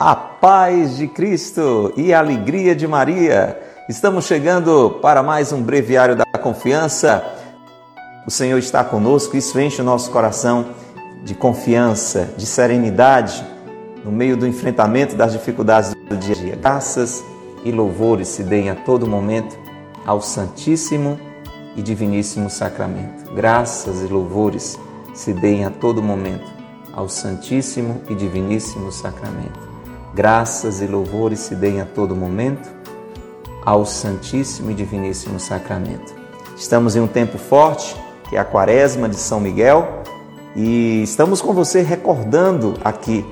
A paz de Cristo e a alegria de Maria. Estamos chegando para mais um breviário da confiança. O Senhor está conosco, isso enche o nosso coração de confiança, de serenidade no meio do enfrentamento das dificuldades do dia a dia. Graças e louvores se deem a todo momento ao Santíssimo e Diviníssimo Sacramento. Graças e louvores se deem a todo momento ao Santíssimo e Diviníssimo Sacramento. Graças e louvores se deem a todo momento ao Santíssimo e Diviníssimo Sacramento. Estamos em um tempo forte, que é a Quaresma de São Miguel, e estamos com você recordando aqui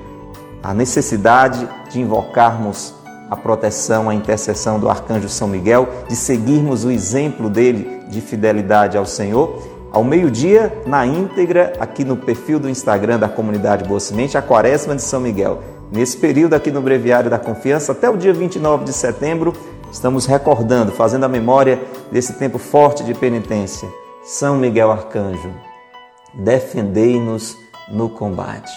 a necessidade de invocarmos a proteção, a intercessão do arcanjo São Miguel, de seguirmos o exemplo dele de fidelidade ao Senhor. Ao meio-dia, na íntegra, aqui no perfil do Instagram da comunidade Boa Semente, a Quaresma de São Miguel. Nesse período aqui no Breviário da Confiança, até o dia 29 de setembro, estamos recordando, fazendo a memória desse tempo forte de penitência. São Miguel Arcanjo, defendei-nos no combate.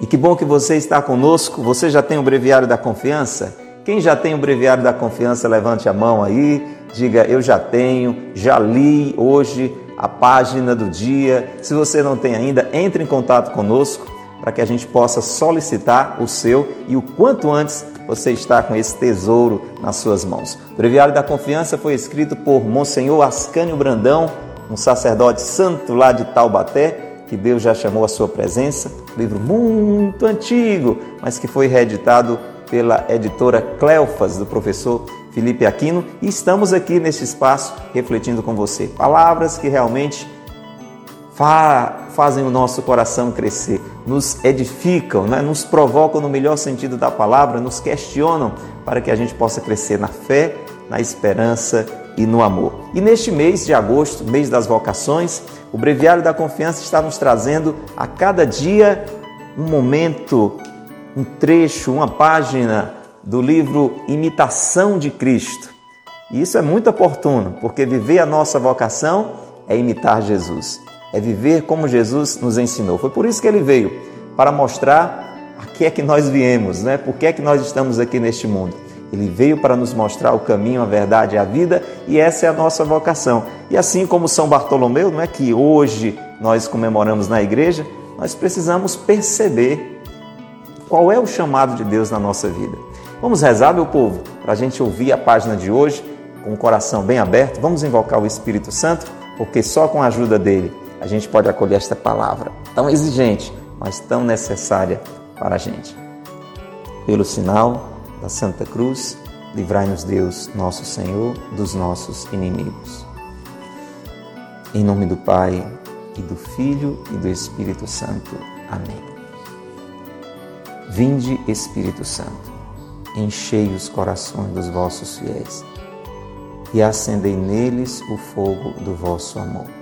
E que bom que você está conosco. Você já tem o Breviário da Confiança? Quem já tem o Breviário da Confiança, levante a mão aí, diga eu já tenho, já li hoje a página do dia. Se você não tem ainda, entre em contato conosco para que a gente possa solicitar o seu e o quanto antes você está com esse tesouro nas suas mãos. O Breviário da Confiança foi escrito por Monsenhor Ascânio Brandão, um sacerdote santo lá de Taubaté, que Deus já chamou a sua presença. Livro muito antigo, mas que foi reeditado pela editora Cleofas, do professor Felipe Aquino, e estamos aqui nesse espaço refletindo com você. Palavras que realmente fa fazem o nosso coração crescer, nos edificam, né? nos provocam no melhor sentido da palavra, nos questionam para que a gente possa crescer na fé, na esperança e no amor. E neste mês de agosto, mês das vocações, o Breviário da Confiança está nos trazendo a cada dia um momento, um trecho, uma página do livro Imitação de Cristo. E isso é muito oportuno, porque viver a nossa vocação é imitar Jesus é viver como Jesus nos ensinou. Foi por isso que ele veio, para mostrar a que é que nós viemos, né? por que é que nós estamos aqui neste mundo. Ele veio para nos mostrar o caminho, a verdade e a vida, e essa é a nossa vocação. E assim como São Bartolomeu, não é que hoje nós comemoramos na igreja, nós precisamos perceber qual é o chamado de Deus na nossa vida. Vamos rezar, meu povo, para a gente ouvir a página de hoje com o coração bem aberto. Vamos invocar o Espírito Santo, porque só com a ajuda dele a gente pode acolher esta palavra tão exigente, mas tão necessária para a gente. Pelo sinal da Santa Cruz, livrai-nos Deus, nosso Senhor, dos nossos inimigos. Em nome do Pai, e do Filho e do Espírito Santo. Amém. Vinde, Espírito Santo, enchei os corações dos vossos fiéis e acendei neles o fogo do vosso amor.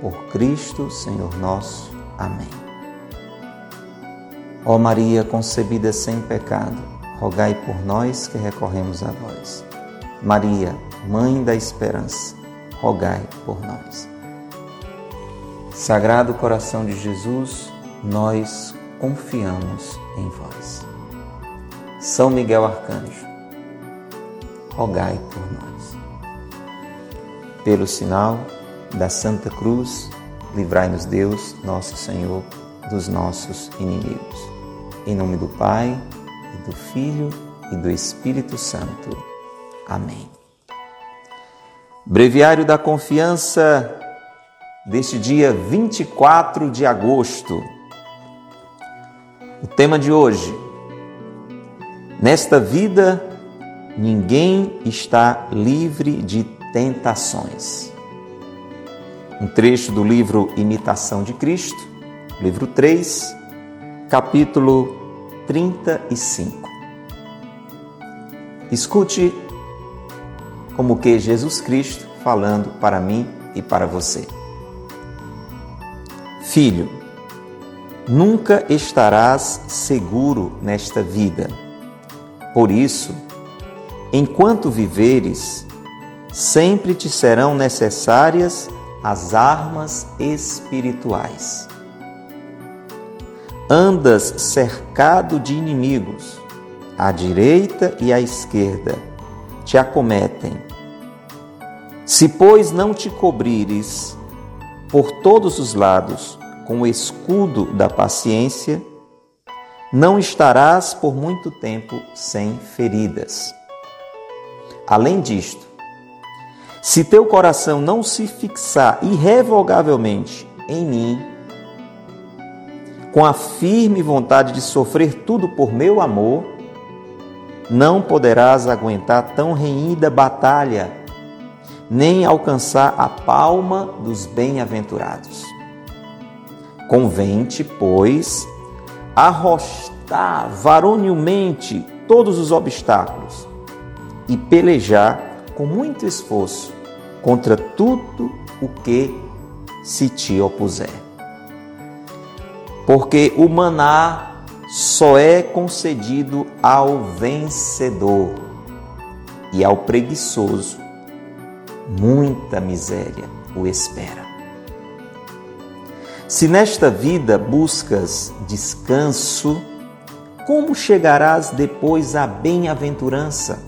por Cristo, Senhor nosso. Amém. Ó Maria concebida sem pecado, rogai por nós que recorremos a vós. Maria, Mãe da Esperança, rogai por nós. Sagrado coração de Jesus, nós confiamos em vós. São Miguel Arcanjo, rogai por nós. Pelo sinal da Santa Cruz, livrai-nos Deus, nosso Senhor, dos nossos inimigos. Em nome do Pai, e do Filho e do Espírito Santo. Amém. Breviário da Confiança deste dia 24 de agosto. O tema de hoje: Nesta vida, ninguém está livre de tentações um trecho do livro Imitação de Cristo, livro 3, capítulo 35. Escute como que Jesus Cristo falando para mim e para você. Filho, nunca estarás seguro nesta vida. Por isso, enquanto viveres, sempre te serão necessárias as armas espirituais. Andas cercado de inimigos, à direita e à esquerda, te acometem. Se, pois, não te cobrires por todos os lados com o escudo da paciência, não estarás por muito tempo sem feridas. Além disto, se teu coração não se fixar irrevogavelmente em mim, com a firme vontade de sofrer tudo por meu amor, não poderás aguentar tão renhida batalha, nem alcançar a palma dos bem-aventurados. Convém-te, pois, arrostar varonilmente todos os obstáculos e pelejar com muito esforço contra tudo o que se te opuser. Porque o maná só é concedido ao vencedor e ao preguiçoso muita miséria o espera. Se nesta vida buscas descanso, como chegarás depois à bem-aventurança?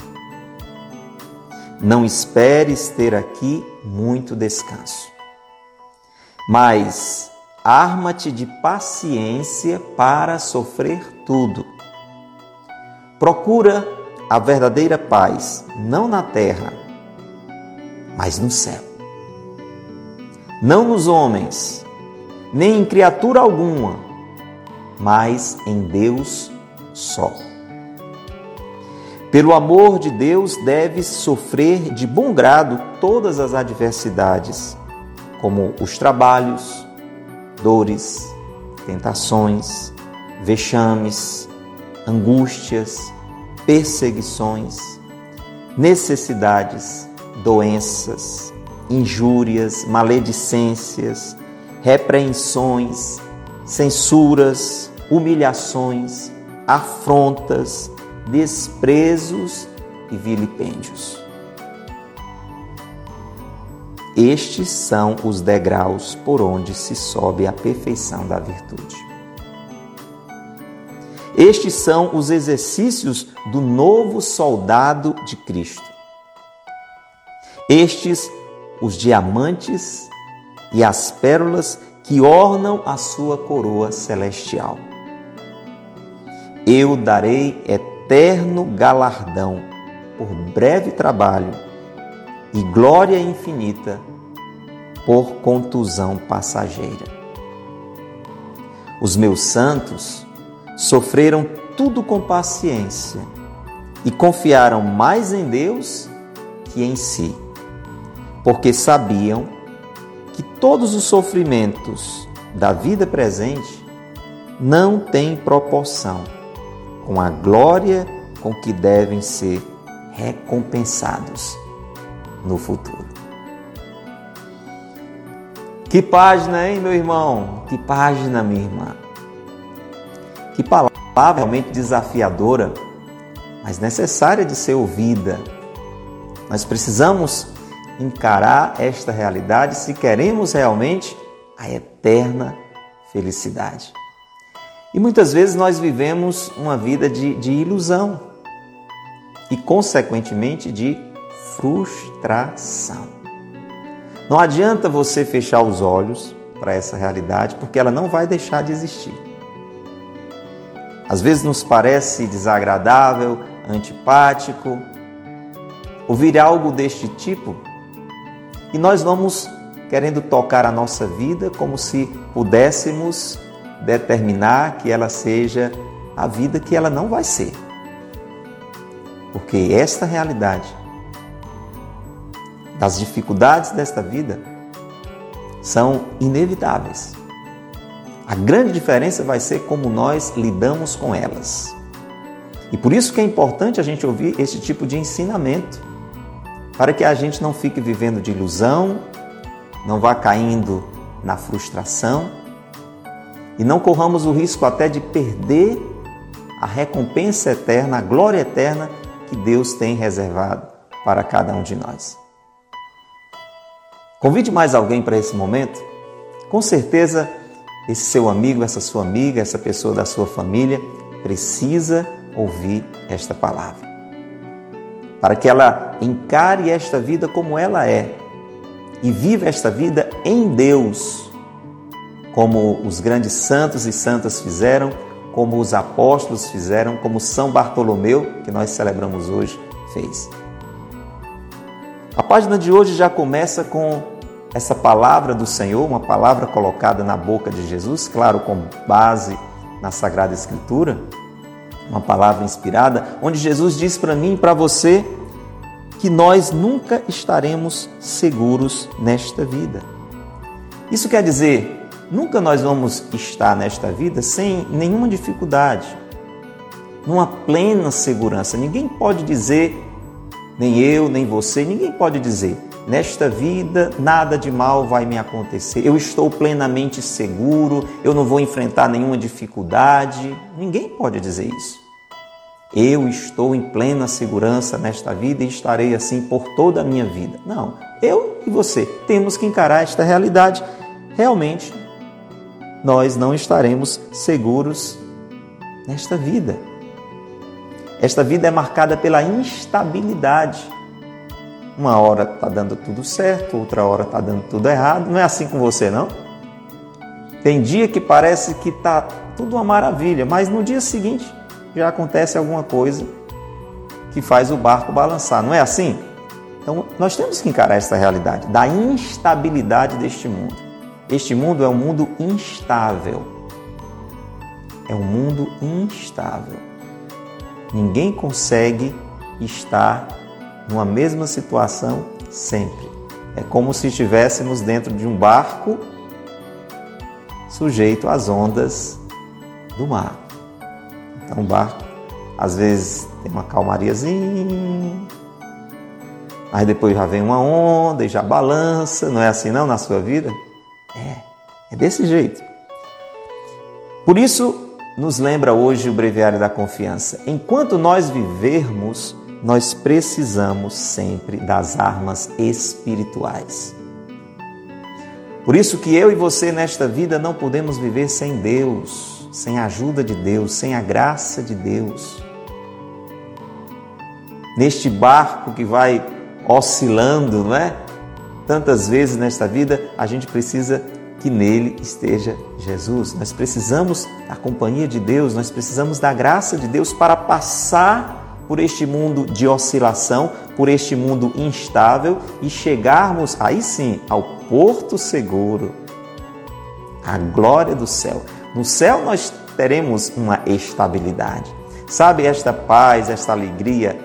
Não esperes ter aqui muito descanso. Mas arma-te de paciência para sofrer tudo. Procura a verdadeira paz, não na terra, mas no céu. Não nos homens, nem em criatura alguma, mas em Deus só. Pelo amor de Deus, deves sofrer de bom grado todas as adversidades, como os trabalhos, dores, tentações, vexames, angústias, perseguições, necessidades, doenças, injúrias, maledicências, repreensões, censuras, humilhações, afrontas, desprezos e vilipêndios. Estes são os degraus por onde se sobe à perfeição da virtude. Estes são os exercícios do novo soldado de Cristo. Estes, os diamantes e as pérolas que ornam a sua coroa celestial. Eu darei eterno galardão por breve trabalho e glória infinita por contusão passageira. Os meus santos sofreram tudo com paciência e confiaram mais em Deus que em si, porque sabiam que todos os sofrimentos da vida presente não têm proporção com a glória com que devem ser recompensados no futuro. Que página, hein, meu irmão? Que página, minha irmã? Que palavra realmente desafiadora, mas necessária de ser ouvida. Nós precisamos encarar esta realidade se queremos realmente a eterna felicidade. E muitas vezes nós vivemos uma vida de, de ilusão e, consequentemente, de frustração. Não adianta você fechar os olhos para essa realidade, porque ela não vai deixar de existir. Às vezes nos parece desagradável, antipático, ouvir algo deste tipo e nós vamos querendo tocar a nossa vida como se pudéssemos determinar que ela seja a vida que ela não vai ser. Porque esta realidade das dificuldades desta vida são inevitáveis. A grande diferença vai ser como nós lidamos com elas. E por isso que é importante a gente ouvir esse tipo de ensinamento, para que a gente não fique vivendo de ilusão, não vá caindo na frustração e não corramos o risco até de perder a recompensa eterna, a glória eterna que Deus tem reservado para cada um de nós. Convide mais alguém para esse momento? Com certeza, esse seu amigo, essa sua amiga, essa pessoa da sua família precisa ouvir esta palavra. Para que ela encare esta vida como ela é e viva esta vida em Deus, como os grandes santos e santas fizeram, como os apóstolos fizeram, como São Bartolomeu, que nós celebramos hoje, fez. A página de hoje já começa com essa palavra do Senhor, uma palavra colocada na boca de Jesus, claro, com base na Sagrada Escritura, uma palavra inspirada, onde Jesus diz para mim e para você que nós nunca estaremos seguros nesta vida. Isso quer dizer, nunca nós vamos estar nesta vida sem nenhuma dificuldade, numa plena segurança. Ninguém pode dizer, nem eu, nem você, ninguém pode dizer, nesta vida nada de mal vai me acontecer, eu estou plenamente seguro, eu não vou enfrentar nenhuma dificuldade. Ninguém pode dizer isso. Eu estou em plena segurança nesta vida e estarei assim por toda a minha vida. Não, eu e você temos que encarar esta realidade. Realmente, nós não estaremos seguros nesta vida. Esta vida é marcada pela instabilidade. Uma hora está dando tudo certo, outra hora está dando tudo errado. Não é assim com você, não? Tem dia que parece que está tudo uma maravilha, mas no dia seguinte já acontece alguma coisa que faz o barco balançar. Não é assim? Então nós temos que encarar essa realidade da instabilidade deste mundo. Este mundo é um mundo instável. É um mundo instável. Ninguém consegue estar numa mesma situação sempre. É como se estivéssemos dentro de um barco sujeito às ondas do mar. Então, o barco, às vezes, tem uma calmariazinha, mas depois já vem uma onda e já balança. Não é assim, não, na sua vida? É, é desse jeito. Por isso, nos lembra hoje o Breviário da Confiança. Enquanto nós vivermos, nós precisamos sempre das armas espirituais. Por isso que eu e você nesta vida não podemos viver sem Deus, sem a ajuda de Deus, sem a graça de Deus. Neste barco que vai oscilando, não é? Tantas vezes nesta vida, a gente precisa que nele esteja Jesus. Nós precisamos da companhia de Deus, nós precisamos da graça de Deus para passar por este mundo de oscilação, por este mundo instável e chegarmos aí sim ao porto seguro, à glória do céu. No céu nós teremos uma estabilidade. Sabe esta paz, esta alegria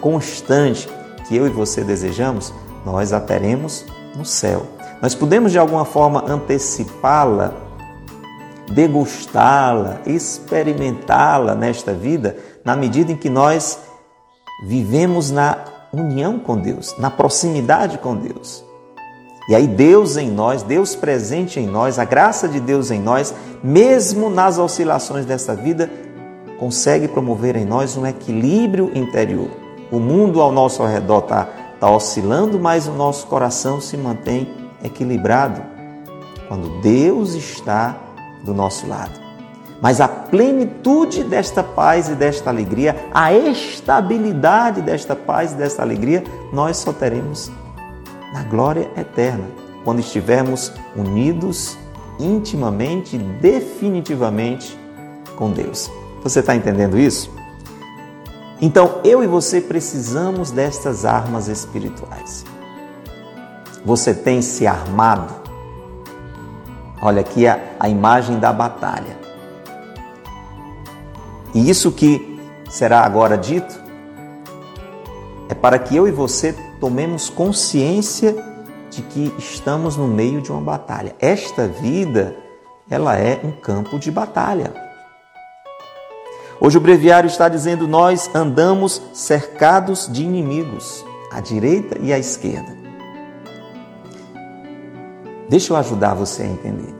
constante que eu e você desejamos? Nós a teremos no céu. Nós podemos de alguma forma antecipá-la, degustá-la, experimentá-la nesta vida na medida em que nós vivemos na união com Deus, na proximidade com Deus. E aí, Deus em nós, Deus presente em nós, a graça de Deus em nós, mesmo nas oscilações dessa vida, consegue promover em nós um equilíbrio interior. O mundo ao nosso redor está tá oscilando, mas o nosso coração se mantém equilibrado quando Deus está do nosso lado. Mas a plenitude desta paz e desta alegria, a estabilidade desta paz e desta alegria, nós só teremos na glória eterna, quando estivermos unidos intimamente, definitivamente com Deus. Você está entendendo isso? Então, eu e você precisamos destas armas espirituais. Você tem se armado? Olha aqui a, a imagem da batalha. E isso que será agora dito é para que eu e você tomemos consciência de que estamos no meio de uma batalha. Esta vida ela é um campo de batalha. Hoje o breviário está dizendo: nós andamos cercados de inimigos, à direita e à esquerda. Deixa eu ajudar você a entender.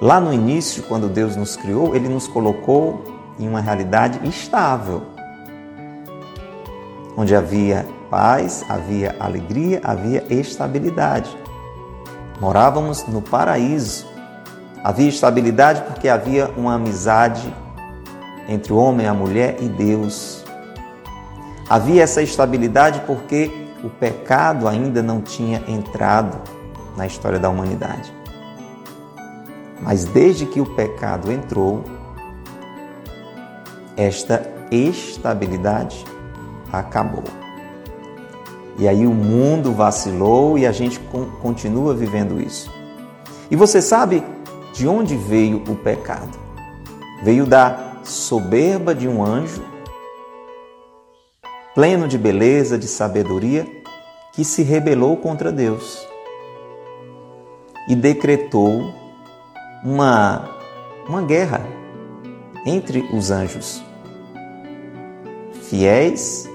Lá no início, quando Deus nos criou, Ele nos colocou em uma realidade estável, onde havia paz, havia alegria, havia estabilidade. Morávamos no paraíso. Havia estabilidade porque havia uma amizade entre o homem, a mulher e Deus. Havia essa estabilidade porque o pecado ainda não tinha entrado na história da humanidade. Mas desde que o pecado entrou, esta estabilidade acabou. E aí o mundo vacilou e a gente continua vivendo isso. E você sabe de onde veio o pecado? Veio da soberba de um anjo, pleno de beleza, de sabedoria, que se rebelou contra Deus e decretou uma, uma guerra entre os anjos fiéis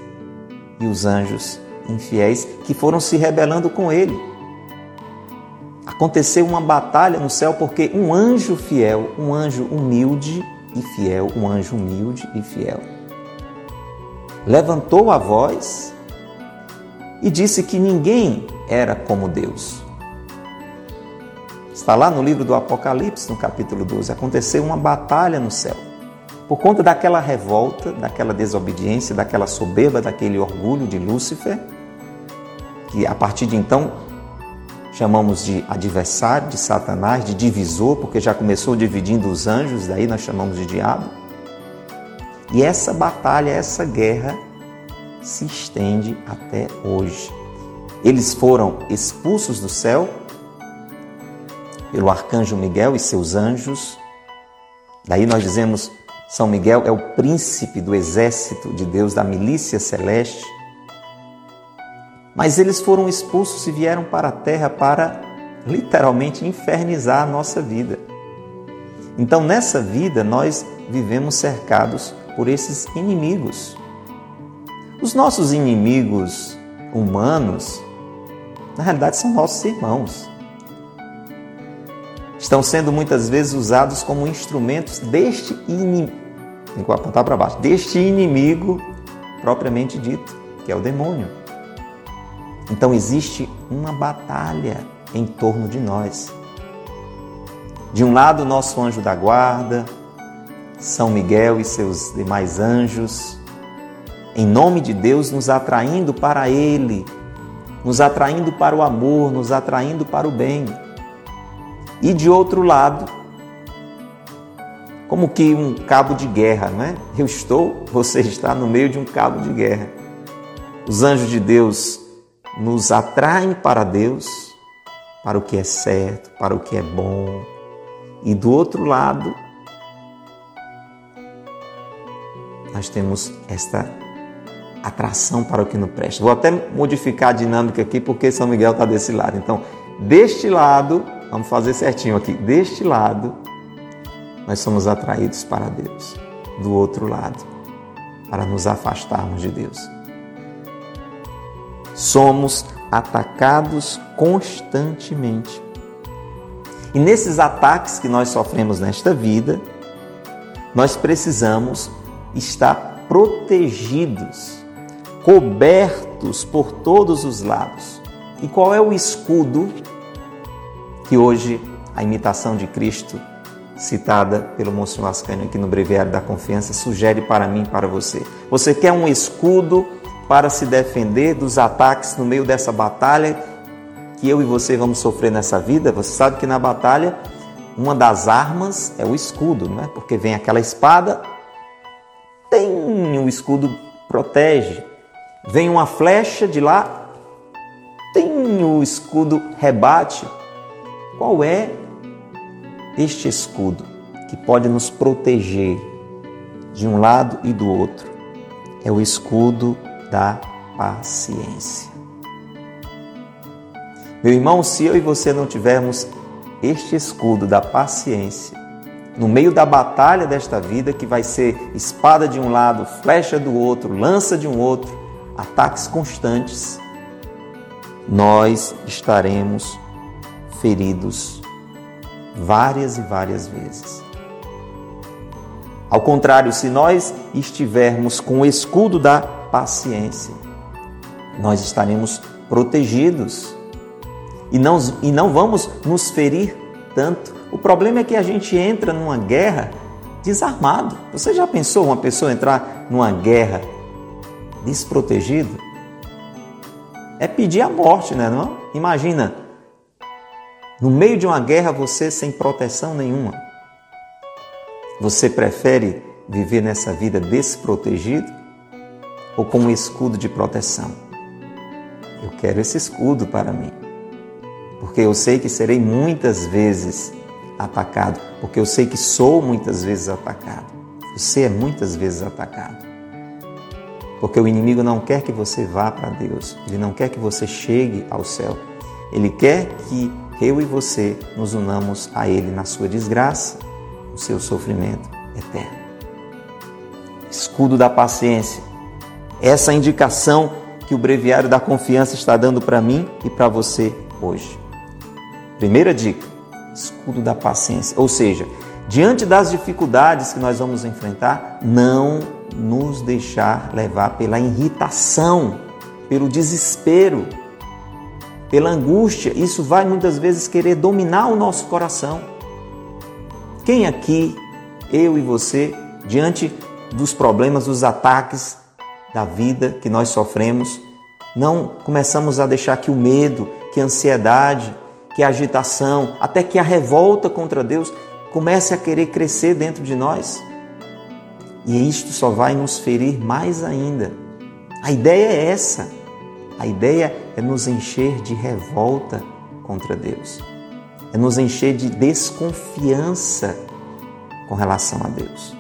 e os anjos infiéis que foram se rebelando com ele. Aconteceu uma batalha no céu porque um anjo fiel, um anjo humilde, e fiel, um anjo humilde e fiel. Levantou a voz e disse que ninguém era como Deus. Está lá no livro do Apocalipse, no capítulo 12. Aconteceu uma batalha no céu. Por conta daquela revolta, daquela desobediência, daquela soberba, daquele orgulho de Lúcifer, que a partir de então chamamos de adversário de Satanás, de divisor, porque já começou dividindo os anjos, daí nós chamamos de diabo. E essa batalha, essa guerra se estende até hoje. Eles foram expulsos do céu pelo arcanjo Miguel e seus anjos. Daí nós dizemos São Miguel é o príncipe do exército de Deus, da milícia celeste. Mas eles foram expulsos e vieram para a terra para literalmente infernizar a nossa vida. Então, nessa vida, nós vivemos cercados por esses inimigos. Os nossos inimigos humanos, na realidade, são nossos irmãos. Estão sendo muitas vezes usados como instrumentos deste inimigo, apontar para baixo, deste inimigo propriamente dito, que é o demônio. Então existe uma batalha em torno de nós. De um lado, nosso anjo da guarda, São Miguel e seus demais anjos, em nome de Deus, nos atraindo para Ele, nos atraindo para o amor, nos atraindo para o bem. E de outro lado, como que um cabo de guerra, não é? Eu estou, você está no meio de um cabo de guerra. Os anjos de Deus nos atraem para Deus, para o que é certo, para o que é bom. E do outro lado, nós temos esta atração para o que não presta. Vou até modificar a dinâmica aqui porque São Miguel está desse lado. Então, deste lado, vamos fazer certinho aqui. Deste lado, nós somos atraídos para Deus. Do outro lado, para nos afastarmos de Deus somos atacados constantemente. E nesses ataques que nós sofremos nesta vida, nós precisamos estar protegidos, cobertos por todos os lados. E qual é o escudo que hoje a imitação de Cristo, citada pelo Monsenhor Ascânio aqui no Breviário da Confiança, sugere para mim e para você? Você quer um escudo para se defender dos ataques no meio dessa batalha que eu e você vamos sofrer nessa vida. Você sabe que na batalha uma das armas é o escudo, né? Porque vem aquela espada, tem o escudo protege. Vem uma flecha de lá, tem o escudo rebate. Qual é este escudo que pode nos proteger de um lado e do outro? É o escudo da paciência. Meu irmão, se eu e você não tivermos este escudo da paciência, no meio da batalha desta vida, que vai ser espada de um lado, flecha do outro, lança de um outro, ataques constantes, nós estaremos feridos várias e várias vezes. Ao contrário, se nós estivermos com o escudo da paciência, nós estaremos protegidos e não, e não vamos nos ferir tanto. O problema é que a gente entra numa guerra desarmado. Você já pensou uma pessoa entrar numa guerra desprotegido? É pedir a morte, né? Não? Imagina, no meio de uma guerra você sem proteção nenhuma. Você prefere viver nessa vida desprotegido ou com um escudo de proteção? Eu quero esse escudo para mim, porque eu sei que serei muitas vezes atacado, porque eu sei que sou muitas vezes atacado. Você é muitas vezes atacado. Porque o inimigo não quer que você vá para Deus, ele não quer que você chegue ao céu. Ele quer que eu e você nos unamos a ele na sua desgraça seu sofrimento eterno. Escudo da paciência. Essa indicação que o breviário da confiança está dando para mim e para você hoje. Primeira dica: escudo da paciência. Ou seja, diante das dificuldades que nós vamos enfrentar, não nos deixar levar pela irritação, pelo desespero, pela angústia. Isso vai muitas vezes querer dominar o nosso coração. Quem aqui, eu e você, diante dos problemas, dos ataques da vida que nós sofremos, não começamos a deixar que o medo, que a ansiedade, que a agitação, até que a revolta contra Deus comece a querer crescer dentro de nós? E isto só vai nos ferir mais ainda. A ideia é essa. A ideia é nos encher de revolta contra Deus é nos encher de desconfiança com relação a Deus.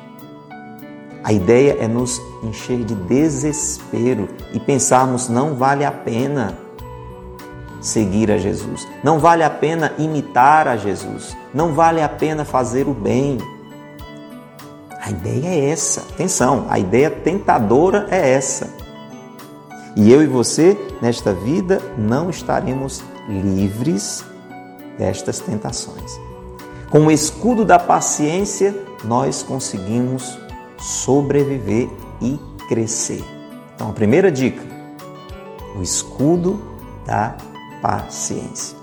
A ideia é nos encher de desespero e pensarmos não vale a pena seguir a Jesus, não vale a pena imitar a Jesus, não vale a pena fazer o bem. A ideia é essa. Atenção, a ideia tentadora é essa. E eu e você, nesta vida, não estaremos livres destas tentações. Com o escudo da paciência, nós conseguimos sobreviver e crescer. Então, a primeira dica: o escudo da paciência.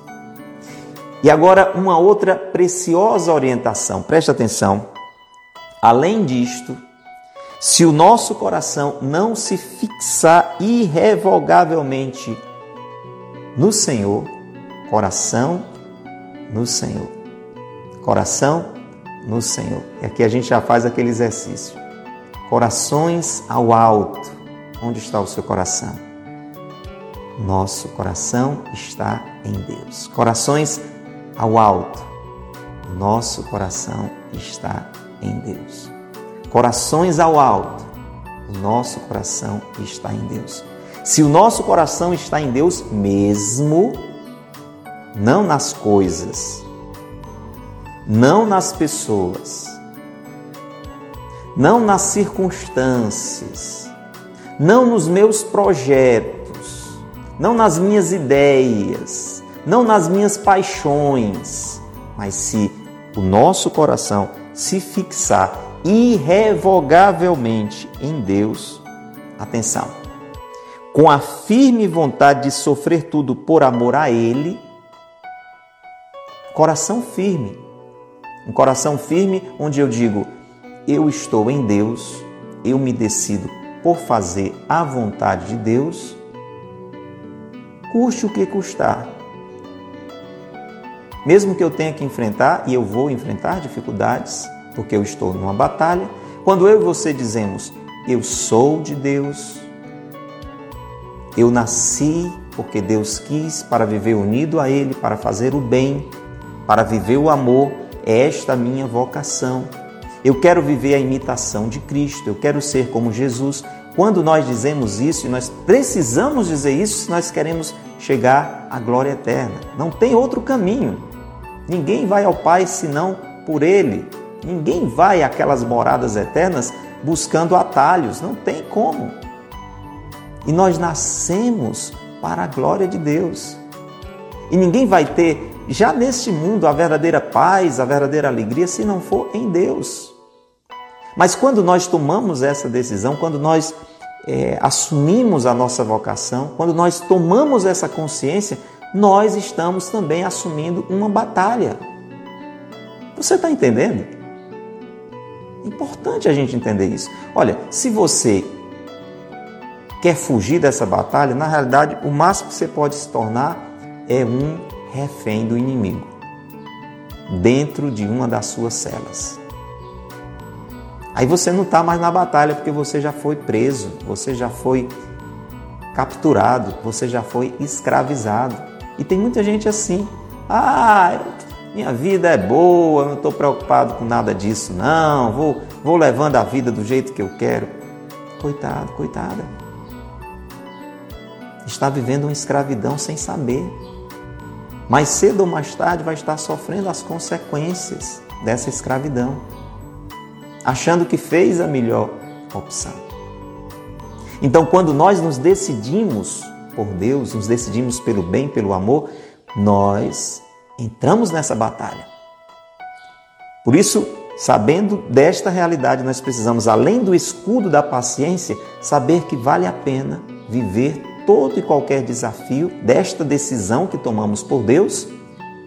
E agora, uma outra preciosa orientação, preste atenção. Além disto, se o nosso coração não se fixar irrevogavelmente no Senhor, coração no Senhor. Coração no Senhor. E aqui a gente já faz aquele exercício. Corações ao alto. Onde está o seu coração? Nosso coração está em Deus. Corações ao alto. Nosso coração está em Deus. Corações ao alto. Nosso coração está em Deus. Se o nosso coração está em Deus mesmo, não nas coisas, não nas pessoas, não nas circunstâncias, não nos meus projetos, não nas minhas ideias, não nas minhas paixões, mas se o nosso coração se fixar irrevogavelmente em Deus, atenção, com a firme vontade de sofrer tudo por amor a Ele, coração firme. Um coração firme onde eu digo: eu estou em Deus, eu me decido por fazer a vontade de Deus, custe o que custar. Mesmo que eu tenha que enfrentar, e eu vou enfrentar dificuldades, porque eu estou numa batalha, quando eu e você dizemos: eu sou de Deus, eu nasci porque Deus quis para viver unido a Ele, para fazer o bem, para viver o amor, é esta minha vocação. Eu quero viver a imitação de Cristo, eu quero ser como Jesus. Quando nós dizemos isso, e nós precisamos dizer isso se nós queremos chegar à glória eterna. Não tem outro caminho. Ninguém vai ao Pai senão por Ele. Ninguém vai àquelas moradas eternas buscando atalhos, não tem como. E nós nascemos para a glória de Deus. E ninguém vai ter, já neste mundo, a verdadeira paz, a verdadeira alegria, se não for em Deus. Mas quando nós tomamos essa decisão, quando nós é, assumimos a nossa vocação, quando nós tomamos essa consciência, nós estamos também assumindo uma batalha. Você está entendendo? É importante a gente entender isso. Olha, se você quer fugir dessa batalha, na realidade, o máximo que você pode se tornar é um refém do inimigo dentro de uma das suas celas. Aí você não está mais na batalha porque você já foi preso, você já foi capturado, você já foi escravizado. E tem muita gente assim. Ah, minha vida é boa, não estou preocupado com nada disso, não. Vou, vou levando a vida do jeito que eu quero. Coitado, coitada. Está vivendo uma escravidão sem saber. Mais cedo ou mais tarde vai estar sofrendo as consequências dessa escravidão, achando que fez a melhor opção. Então, quando nós nos decidimos por Deus, nos decidimos pelo bem, pelo amor, nós entramos nessa batalha. Por isso, sabendo desta realidade, nós precisamos, além do escudo da paciência, saber que vale a pena viver todo e qualquer desafio desta decisão que tomamos por Deus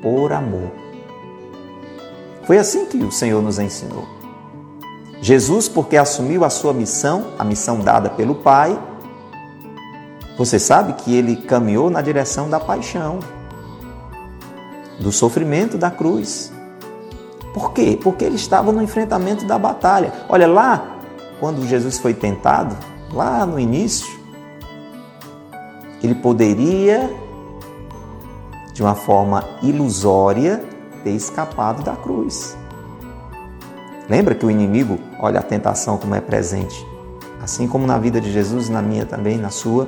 por amor. Foi assim que o Senhor nos ensinou. Jesus, porque assumiu a sua missão, a missão dada pelo Pai, você sabe que ele caminhou na direção da paixão, do sofrimento da cruz. Por quê? Porque ele estava no enfrentamento da batalha. Olha lá, quando Jesus foi tentado, lá no início, ele poderia, de uma forma ilusória, ter escapado da cruz. Lembra que o inimigo, olha a tentação como é presente, assim como na vida de Jesus, na minha também, na sua.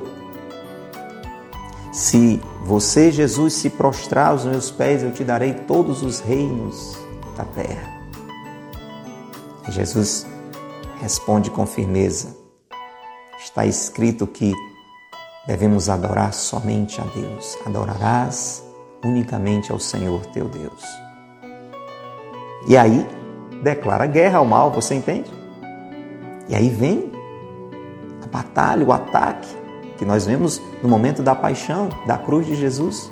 Se você, Jesus, se prostrar aos meus pés, eu te darei todos os reinos da terra. E Jesus responde com firmeza: Está escrito que devemos adorar somente a Deus. Adorarás unicamente ao Senhor teu Deus. E aí declara guerra ao mal, você entende? E aí vem a batalha, o ataque que nós vemos no momento da paixão, da cruz de Jesus.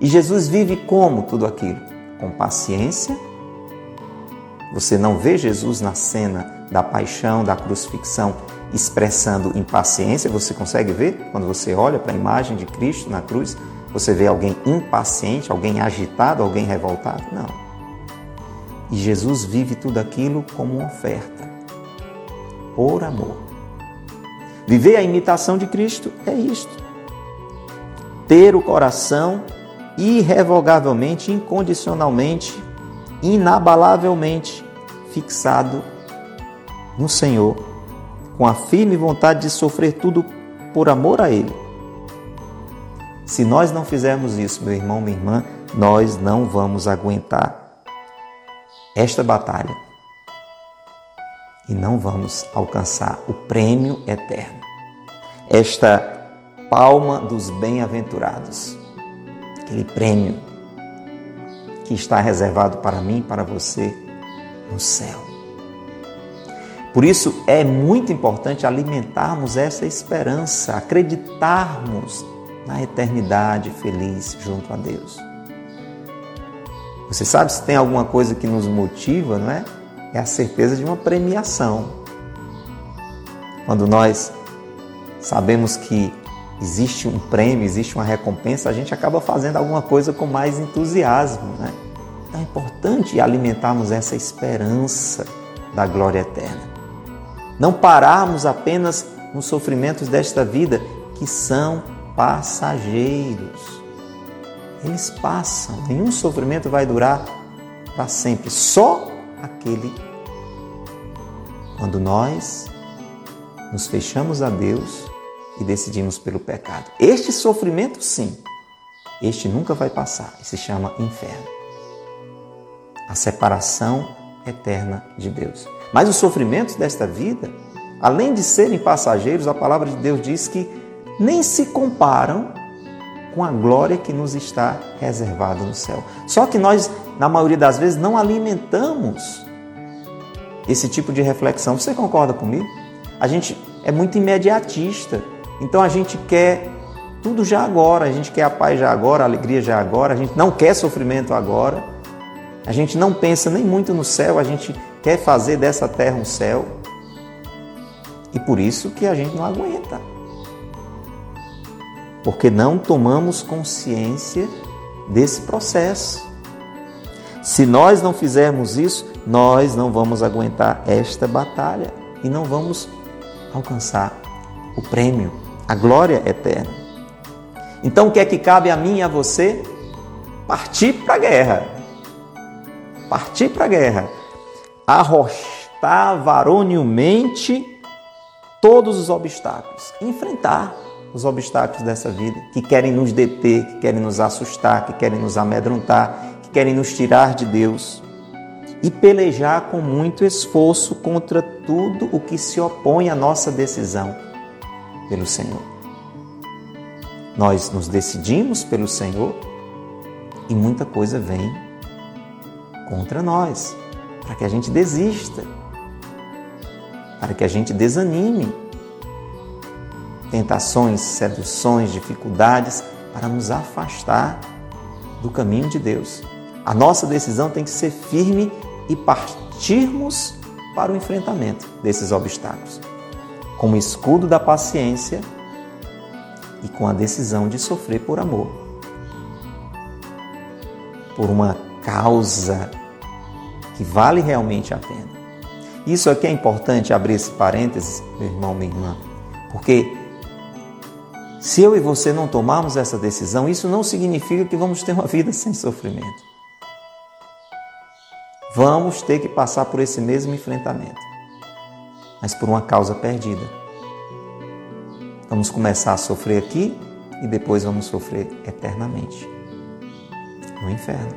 E Jesus vive como tudo aquilo? Com paciência. Você não vê Jesus na cena da paixão, da crucifixão, expressando impaciência. Você consegue ver quando você olha para a imagem de Cristo na cruz? Você vê alguém impaciente, alguém agitado, alguém revoltado? Não. E Jesus vive tudo aquilo como uma oferta, por amor. Viver a imitação de Cristo é isto. Ter o coração irrevogavelmente, incondicionalmente, inabalavelmente fixado no Senhor com a firme vontade de sofrer tudo por amor a Ele. Se nós não fizermos isso, meu irmão, minha irmã, nós não vamos aguentar esta batalha e não vamos alcançar o prêmio eterno. Esta palma dos bem-aventurados, aquele prêmio que está reservado para mim e para você no céu. Por isso é muito importante alimentarmos essa esperança, acreditarmos na eternidade feliz junto a Deus. Você sabe se tem alguma coisa que nos motiva, não é? É a certeza de uma premiação. Quando nós sabemos que existe um prêmio, existe uma recompensa, a gente acaba fazendo alguma coisa com mais entusiasmo, né? Então é importante alimentarmos essa esperança da glória eterna. Não pararmos apenas nos sofrimentos desta vida, que são passageiros. Eles passam, nenhum sofrimento vai durar para sempre, só aquele quando nós nos fechamos a Deus e decidimos pelo pecado. Este sofrimento, sim, este nunca vai passar, e se chama inferno. a separação eterna de Deus. Mas os sofrimentos desta vida, além de serem passageiros, a palavra de Deus diz que nem se comparam com a glória que nos está reservada no céu. Só que nós, na maioria das vezes, não alimentamos esse tipo de reflexão. Você concorda comigo? A gente é muito imediatista. Então a gente quer tudo já agora, a gente quer a paz já agora, a alegria já agora, a gente não quer sofrimento agora. A gente não pensa nem muito no céu, a gente quer fazer dessa terra um céu. E por isso que a gente não aguenta. Porque não tomamos consciência desse processo. Se nós não fizermos isso, nós não vamos aguentar esta batalha e não vamos alcançar o prêmio, a glória eterna. Então, o que é que cabe a mim e a você? Partir para a guerra. Partir para a guerra. Arrostar varonilmente todos os obstáculos. Enfrentar os obstáculos dessa vida que querem nos deter, que querem nos assustar, que querem nos amedrontar, que querem nos tirar de Deus. E pelejar com muito esforço contra tudo o que se opõe à nossa decisão pelo Senhor. Nós nos decidimos pelo Senhor e muita coisa vem contra nós, para que a gente desista, para que a gente desanime tentações, seduções, dificuldades para nos afastar do caminho de Deus. A nossa decisão tem que ser firme e partirmos para o enfrentamento desses obstáculos, como escudo da paciência e com a decisão de sofrer por amor, por uma causa que vale realmente a pena. Isso aqui é importante abrir esse parênteses, meu irmão, minha irmã, porque se eu e você não tomarmos essa decisão, isso não significa que vamos ter uma vida sem sofrimento. Vamos ter que passar por esse mesmo enfrentamento, mas por uma causa perdida. Vamos começar a sofrer aqui e depois vamos sofrer eternamente no inferno.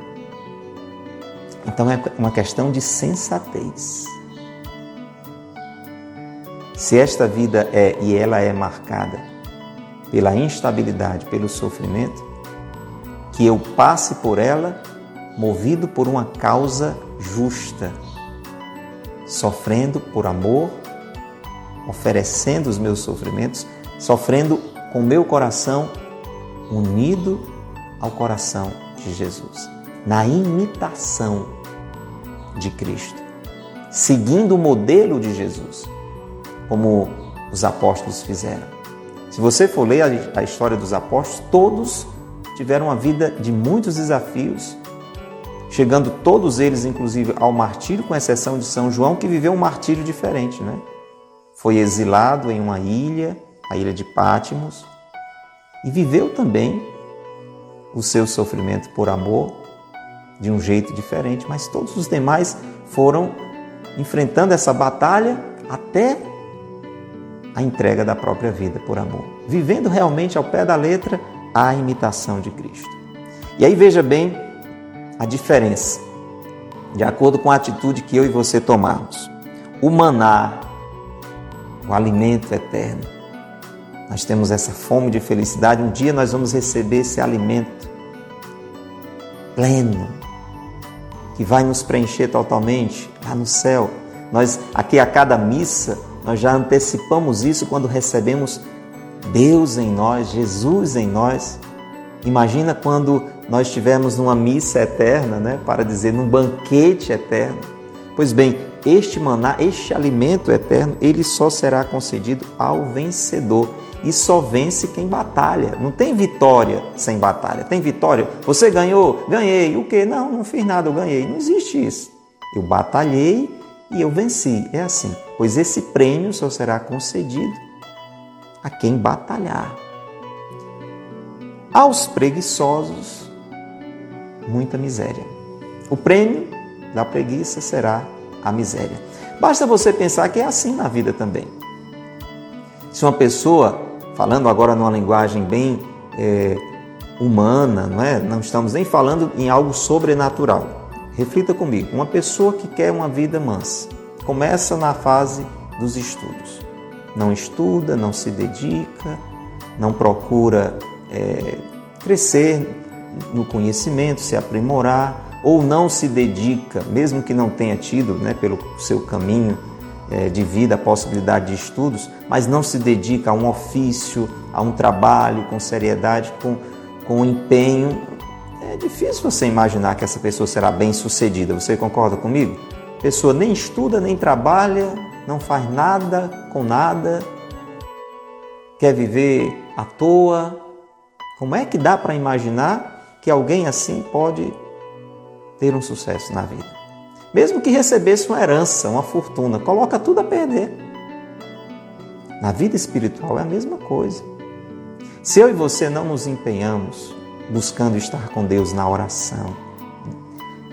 Então é uma questão de sensatez. Se esta vida é e ela é marcada pela instabilidade, pelo sofrimento, que eu passe por ela movido por uma causa justa, sofrendo por amor, oferecendo os meus sofrimentos, sofrendo com meu coração unido ao coração de Jesus, na imitação de Cristo, seguindo o modelo de Jesus, como os apóstolos fizeram. Se você for ler a história dos apóstolos, todos tiveram uma vida de muitos desafios, chegando todos eles, inclusive, ao martírio, com exceção de São João, que viveu um martírio diferente, né? Foi exilado em uma ilha, a ilha de Pátimos, e viveu também o seu sofrimento por amor de um jeito diferente, mas todos os demais foram enfrentando essa batalha até a entrega da própria vida por amor, vivendo realmente ao pé da letra a imitação de Cristo. E aí veja bem a diferença, de acordo com a atitude que eu e você tomarmos. O maná, o alimento eterno. Nós temos essa fome de felicidade, um dia nós vamos receber esse alimento pleno, que vai nos preencher totalmente lá no céu. Nós aqui a cada missa nós já antecipamos isso quando recebemos Deus em nós, Jesus em nós. Imagina quando nós estivermos numa missa eterna, né, para dizer num banquete eterno. Pois bem, este maná, este alimento eterno, ele só será concedido ao vencedor. E só vence quem batalha. Não tem vitória sem batalha. Tem vitória? Você ganhou? Ganhei. O quê? Não, não fiz nada, eu ganhei. Não existe isso. Eu batalhei e eu venci. É assim. Pois esse prêmio só será concedido a quem batalhar. Aos preguiçosos, muita miséria. O prêmio da preguiça será a miséria. Basta você pensar que é assim na vida também. Se uma pessoa, falando agora numa linguagem bem é, humana, não é? Não estamos nem falando em algo sobrenatural reflita comigo. Uma pessoa que quer uma vida mansa começa na fase dos estudos. Não estuda, não se dedica, não procura é, crescer no conhecimento, se aprimorar, ou não se dedica, mesmo que não tenha tido né, pelo seu caminho é, de vida a possibilidade de estudos, mas não se dedica a um ofício, a um trabalho com seriedade, com, com empenho, é difícil você imaginar que essa pessoa será bem sucedida. Você concorda comigo? Pessoa nem estuda, nem trabalha, não faz nada com nada, quer viver à toa. Como é que dá para imaginar que alguém assim pode ter um sucesso na vida? Mesmo que recebesse uma herança, uma fortuna, coloca tudo a perder. Na vida espiritual é a mesma coisa. Se eu e você não nos empenhamos buscando estar com Deus na oração,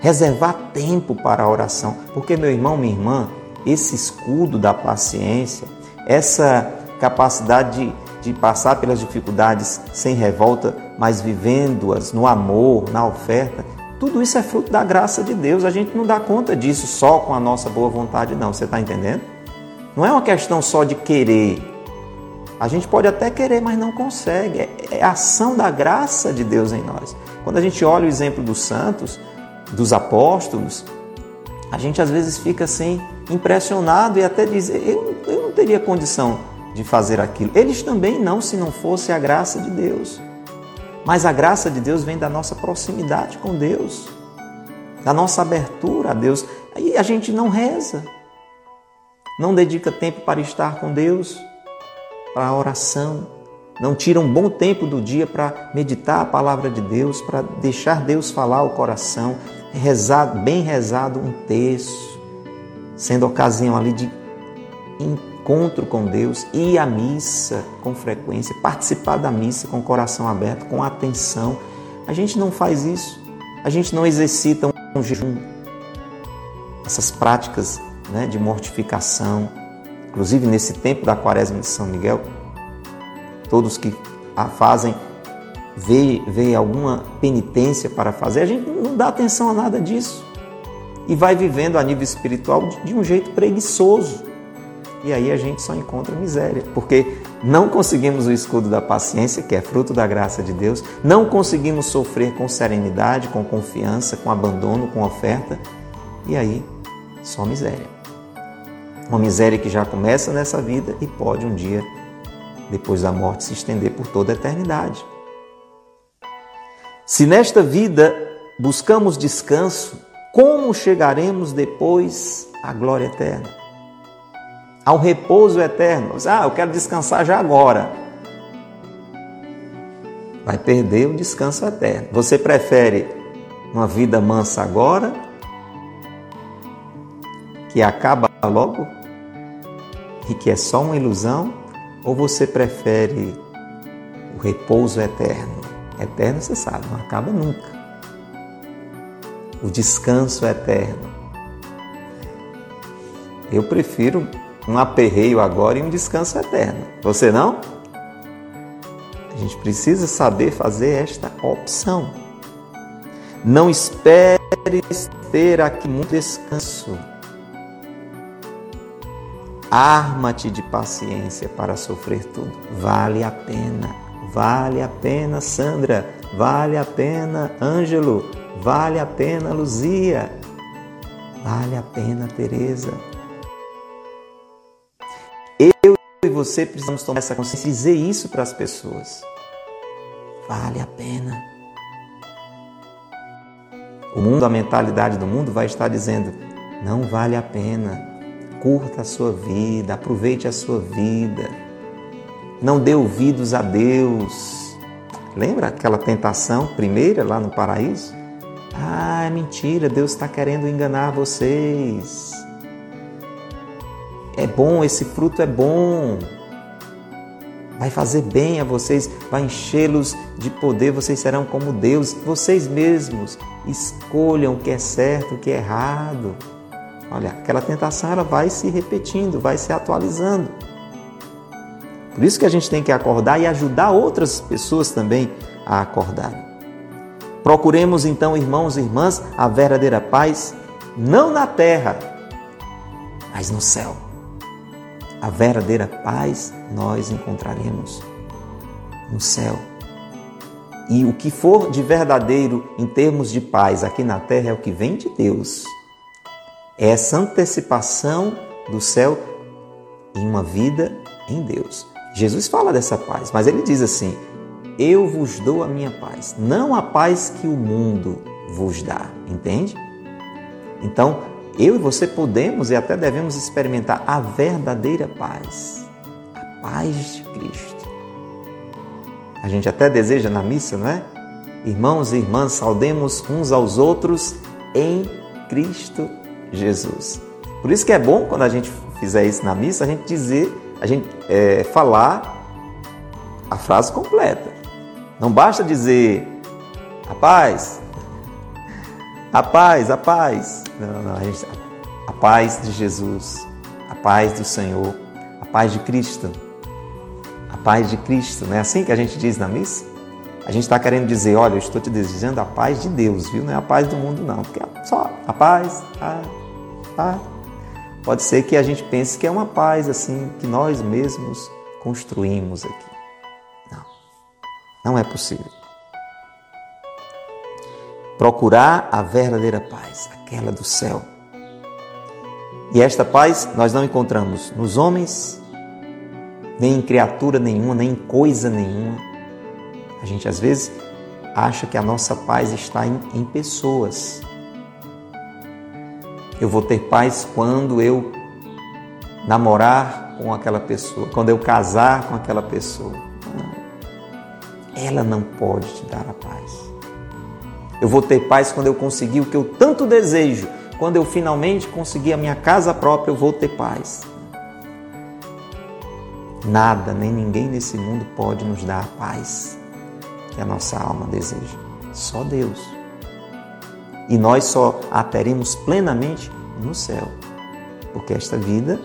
reservar tempo para a oração, porque meu irmão, minha irmã, esse escudo da paciência, essa capacidade de, de passar pelas dificuldades sem revolta, mas vivendo-as no amor, na oferta, tudo isso é fruto da graça de Deus. A gente não dá conta disso só com a nossa boa vontade, não. Você está entendendo? Não é uma questão só de querer. A gente pode até querer, mas não consegue. É, é a ação da graça de Deus em nós. Quando a gente olha o exemplo dos santos, dos apóstolos, a gente às vezes fica assim impressionado e até diz: eu, eu não teria condição de fazer aquilo. Eles também não, se não fosse a graça de Deus. Mas a graça de Deus vem da nossa proximidade com Deus, da nossa abertura a Deus. Aí a gente não reza, não dedica tempo para estar com Deus, para a oração, não tira um bom tempo do dia para meditar a palavra de Deus, para deixar Deus falar o coração, rezar, bem rezado um texto, sendo ocasião ali de encontro com Deus, ir à missa com frequência, participar da missa com o coração aberto, com atenção. A gente não faz isso. A gente não exercita um jejum. Essas práticas né, de mortificação, inclusive nesse tempo da quaresma de São Miguel, todos que a fazem vê, vê alguma penitência para fazer, a gente não dá atenção a nada disso. E vai vivendo a nível espiritual de, de um jeito preguiçoso e aí a gente só encontra miséria, porque não conseguimos o escudo da paciência, que é fruto da graça de Deus, não conseguimos sofrer com serenidade, com confiança, com abandono, com oferta, e aí só miséria. Uma miséria que já começa nessa vida e pode um dia, depois da morte, se estender por toda a eternidade. Se nesta vida buscamos descanso, como chegaremos depois à glória eterna? ao repouso eterno. Ah, eu quero descansar já agora. Vai perder o descanso eterno. Você prefere uma vida mansa agora, que acaba logo e que é só uma ilusão, ou você prefere o repouso eterno? Eterno, você sabe, não acaba nunca. O descanso eterno. Eu prefiro um aperreio agora e um descanso eterno. Você não? A gente precisa saber fazer esta opção. Não espere ter aqui muito descanso. Arma-te de paciência para sofrer tudo. Vale a pena. Vale a pena, Sandra. Vale a pena, Ângelo. Vale a pena, Luzia. Vale a pena, Teresa. Eu e você precisamos tomar essa consciência e dizer isso para as pessoas. Vale a pena. O mundo, a mentalidade do mundo vai estar dizendo: não vale a pena. Curta a sua vida, aproveite a sua vida. Não dê ouvidos a Deus. Lembra aquela tentação primeira lá no paraíso? Ah, é mentira, Deus está querendo enganar vocês é bom, esse fruto é bom. Vai fazer bem a vocês, vai enchê-los de poder, vocês serão como Deus. Vocês mesmos escolham o que é certo, o que é errado. Olha, aquela tentação ela vai se repetindo, vai se atualizando. Por isso que a gente tem que acordar e ajudar outras pessoas também a acordar. Procuremos então, irmãos e irmãs, a verdadeira paz, não na terra, mas no céu. A verdadeira paz nós encontraremos no céu. E o que for de verdadeiro em termos de paz aqui na terra é o que vem de Deus. É essa antecipação do céu em uma vida em Deus. Jesus fala dessa paz, mas ele diz assim: Eu vos dou a minha paz, não a paz que o mundo vos dá, entende? Então, eu e você podemos e até devemos experimentar a verdadeira paz, a paz de Cristo. A gente até deseja na missa, não é? Irmãos e irmãs, saudemos uns aos outros em Cristo Jesus. Por isso que é bom quando a gente fizer isso na missa, a gente dizer, a gente é, falar a frase completa. Não basta dizer a paz, a paz, a paz. Não, não, a, gente, a paz de Jesus, a paz do Senhor, a paz de Cristo. A paz de Cristo, não é assim que a gente diz na missa? A gente está querendo dizer, olha, eu estou te desejando a paz de Deus, viu? Não é a paz do mundo, não. Porque é só a paz, a, a Pode ser que a gente pense que é uma paz assim que nós mesmos construímos aqui. Não, não é possível. Procurar a verdadeira paz, aquela do céu. E esta paz nós não encontramos nos homens, nem em criatura nenhuma, nem em coisa nenhuma. A gente às vezes acha que a nossa paz está em, em pessoas. Eu vou ter paz quando eu namorar com aquela pessoa, quando eu casar com aquela pessoa. Ela não pode te dar a paz. Eu vou ter paz quando eu conseguir o que eu tanto desejo. Quando eu finalmente conseguir a minha casa própria, eu vou ter paz. Nada, nem ninguém nesse mundo pode nos dar a paz que a nossa alma deseja. Só Deus e nós só a teremos plenamente no céu, porque esta vida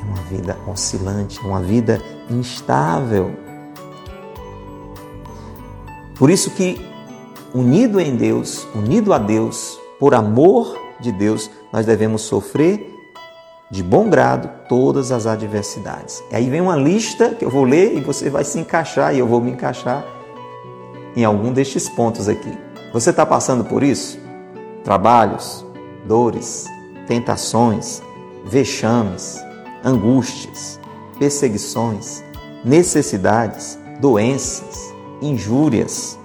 é uma vida oscilante, uma vida instável. Por isso que unido em Deus, unido a Deus, por amor de Deus, nós devemos sofrer de bom grado todas as adversidades. E aí vem uma lista que eu vou ler e você vai se encaixar e eu vou me encaixar em algum destes pontos aqui. Você está passando por isso? Trabalhos, dores, tentações, vexames, angústias, perseguições, necessidades, doenças, injúrias,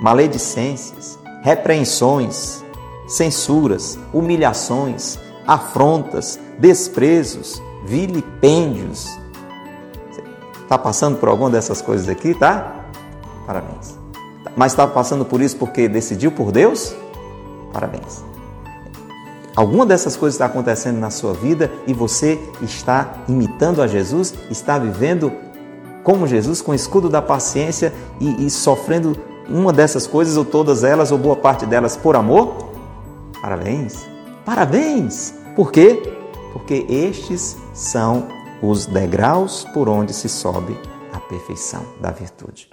maledicências, repreensões, censuras, humilhações, afrontas, desprezos, vilipêndios. Está passando por alguma dessas coisas aqui, tá? Parabéns mas está passando por isso porque decidiu por Deus? Parabéns. Alguma dessas coisas está acontecendo na sua vida e você está imitando a Jesus, está vivendo como Jesus, com o escudo da paciência e, e sofrendo uma dessas coisas ou todas elas ou boa parte delas por amor? Parabéns! Parabéns! Por quê? Porque estes são os degraus por onde se sobe a perfeição da virtude.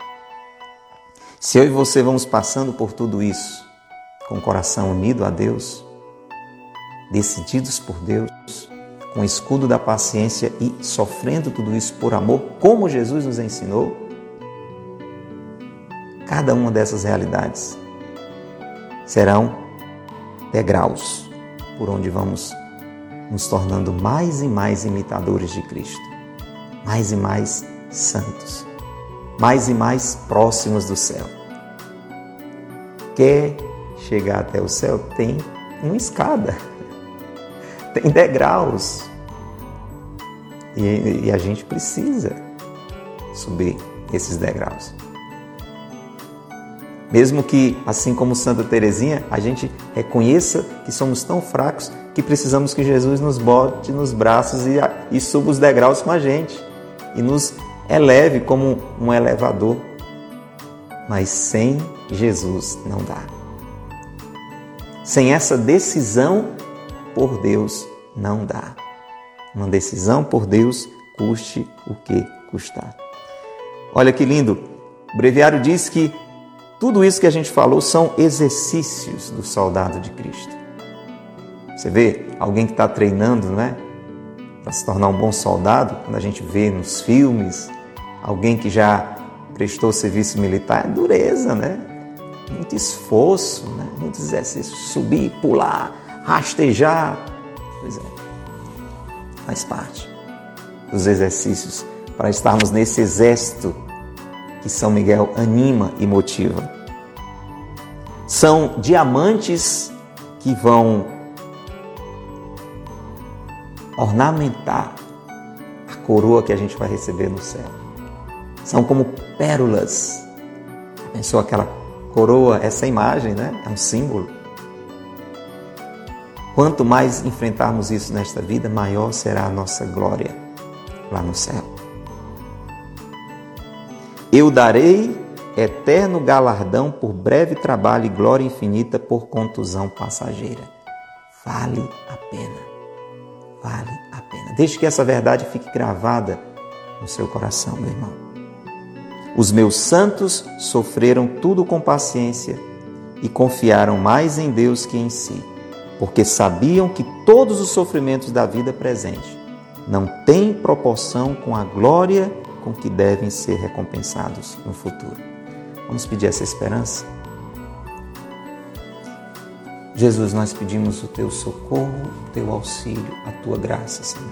Se eu e você vamos passando por tudo isso, com o coração unido a Deus, decididos por Deus, com o escudo da paciência e sofrendo tudo isso por amor, como Jesus nos ensinou, cada uma dessas realidades serão degraus por onde vamos nos tornando mais e mais imitadores de Cristo, mais e mais santos mais e mais próximos do céu. Quer chegar até o céu? Tem uma escada, tem degraus. E, e a gente precisa subir esses degraus. Mesmo que, assim como Santa Teresinha, a gente reconheça que somos tão fracos que precisamos que Jesus nos bote nos braços e, e suba os degraus com a gente e nos é leve como um elevador, mas sem Jesus não dá. Sem essa decisão por Deus não dá. Uma decisão por Deus custe o que custar. Olha que lindo. O breviário diz que Tudo isso que a gente falou são exercícios do soldado de Cristo. Você vê alguém que está treinando, não é? Para se tornar um bom soldado, quando a gente vê nos filmes, alguém que já prestou serviço militar, é dureza, né? Muito esforço, né? muitos exercícios, subir, pular, rastejar. Pois é, faz parte dos exercícios para estarmos nesse exército que São Miguel anima e motiva. São diamantes que vão ornamentar a coroa que a gente vai receber no céu. São como pérolas. Pensou aquela coroa, essa imagem, né? É um símbolo. Quanto mais enfrentarmos isso nesta vida, maior será a nossa glória lá no céu. Eu darei eterno galardão por breve trabalho e glória infinita por contusão passageira. Vale a pena vale a pena. Deixe que essa verdade fique gravada no seu coração, meu irmão. Os meus santos sofreram tudo com paciência e confiaram mais em Deus que em si, porque sabiam que todos os sofrimentos da vida presente não têm proporção com a glória com que devem ser recompensados no futuro. Vamos pedir essa esperança? Jesus, nós pedimos o teu socorro, o teu auxílio, a tua graça, Senhor.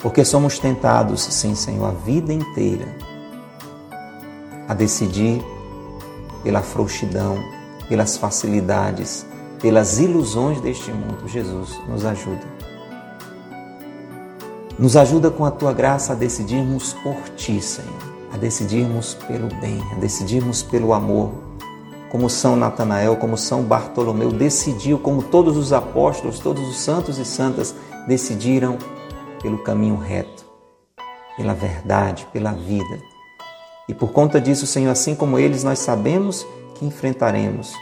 Porque somos tentados, sim, Senhor, a vida inteira a decidir pela frouxidão, pelas facilidades, pelas ilusões deste mundo. Jesus, nos ajuda. Nos ajuda com a tua graça a decidirmos por ti, Senhor, a decidirmos pelo bem, a decidirmos pelo amor, como São Natanael, como São Bartolomeu, decidiu, como todos os apóstolos, todos os santos e santas decidiram pelo caminho reto, pela verdade, pela vida. E por conta disso, Senhor, assim como eles, nós sabemos que enfrentaremos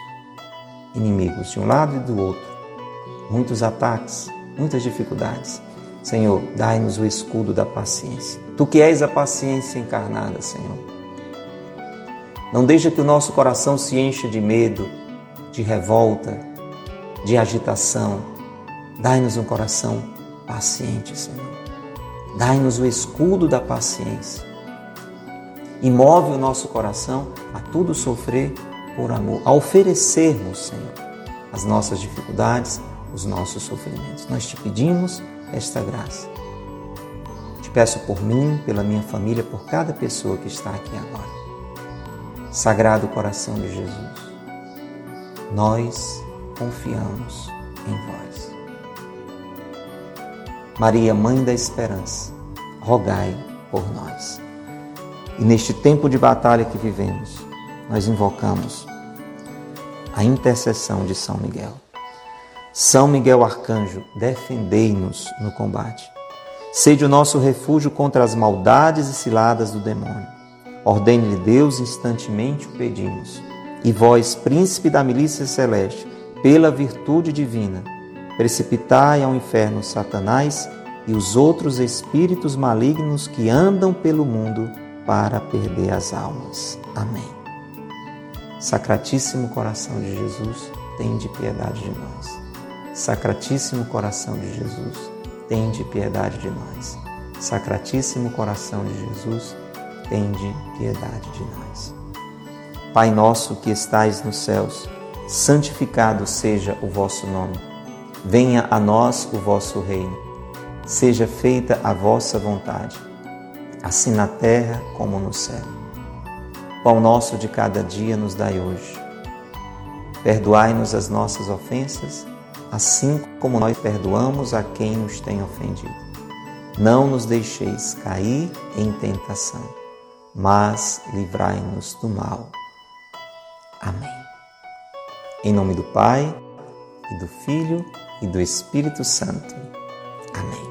inimigos de um lado e do outro, muitos ataques, muitas dificuldades. Senhor, dai-nos o escudo da paciência. Tu que és a paciência encarnada, Senhor não deixa que o nosso coração se encha de medo, de revolta, de agitação. Dai-nos um coração paciente, Senhor. Dai-nos o escudo da paciência. E move o nosso coração a tudo sofrer por amor, a oferecermos, Senhor, as nossas dificuldades, os nossos sofrimentos. Nós te pedimos esta graça. Te peço por mim, pela minha família, por cada pessoa que está aqui agora. Sagrado coração de Jesus, nós confiamos em vós. Maria, Mãe da Esperança, rogai por nós. E neste tempo de batalha que vivemos, nós invocamos a intercessão de São Miguel. São Miguel Arcanjo, defendei-nos no combate. Sede o nosso refúgio contra as maldades e ciladas do demônio Ordene-lhe Deus, instantemente o pedimos. E vós, príncipe da milícia celeste, pela virtude divina, precipitai ao inferno Satanás e os outros espíritos malignos que andam pelo mundo para perder as almas. Amém. Sacratíssimo coração de Jesus, tende piedade de nós. Sacratíssimo coração de Jesus, tende piedade de nós. Sacratíssimo coração de Jesus, tende piedade de nós. Pai nosso que estais nos céus, santificado seja o vosso nome. Venha a nós o vosso reino. Seja feita a vossa vontade, assim na terra como no céu. Pão nosso de cada dia nos dai hoje. Perdoai-nos as nossas ofensas, assim como nós perdoamos a quem nos tem ofendido. Não nos deixeis cair em tentação mas livrai-nos do mal. Amém. Em nome do Pai, e do Filho, e do Espírito Santo. Amém.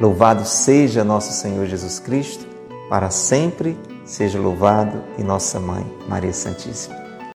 Louvado seja nosso Senhor Jesus Cristo, para sempre seja louvado e nossa Mãe, Maria Santíssima.